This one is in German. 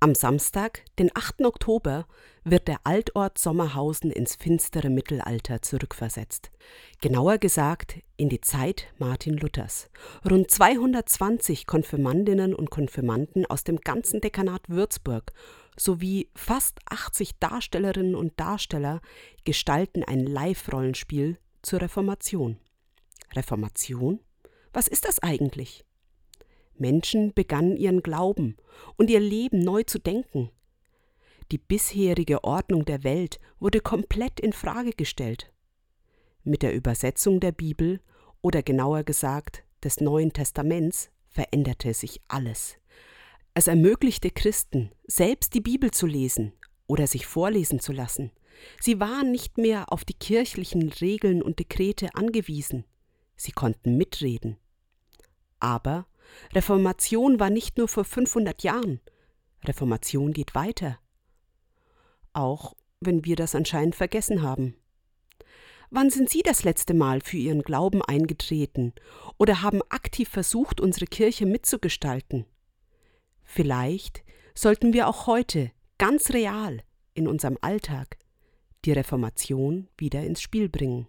Am Samstag, den 8. Oktober, wird der Altort Sommerhausen ins finstere Mittelalter zurückversetzt. Genauer gesagt in die Zeit Martin Luthers. Rund 220 Konfirmandinnen und Konfirmanden aus dem ganzen Dekanat Würzburg sowie fast 80 Darstellerinnen und Darsteller gestalten ein Live-Rollenspiel zur Reformation. Reformation? Was ist das eigentlich? Menschen begannen ihren Glauben und ihr Leben neu zu denken. Die bisherige Ordnung der Welt wurde komplett in Frage gestellt. Mit der Übersetzung der Bibel oder genauer gesagt des Neuen Testaments veränderte sich alles. Es ermöglichte Christen, selbst die Bibel zu lesen oder sich vorlesen zu lassen. Sie waren nicht mehr auf die kirchlichen Regeln und Dekrete angewiesen. Sie konnten mitreden. Aber Reformation war nicht nur vor 500 Jahren. Reformation geht weiter. Auch wenn wir das anscheinend vergessen haben. Wann sind Sie das letzte Mal für Ihren Glauben eingetreten oder haben aktiv versucht, unsere Kirche mitzugestalten? Vielleicht sollten wir auch heute ganz real in unserem Alltag die Reformation wieder ins Spiel bringen.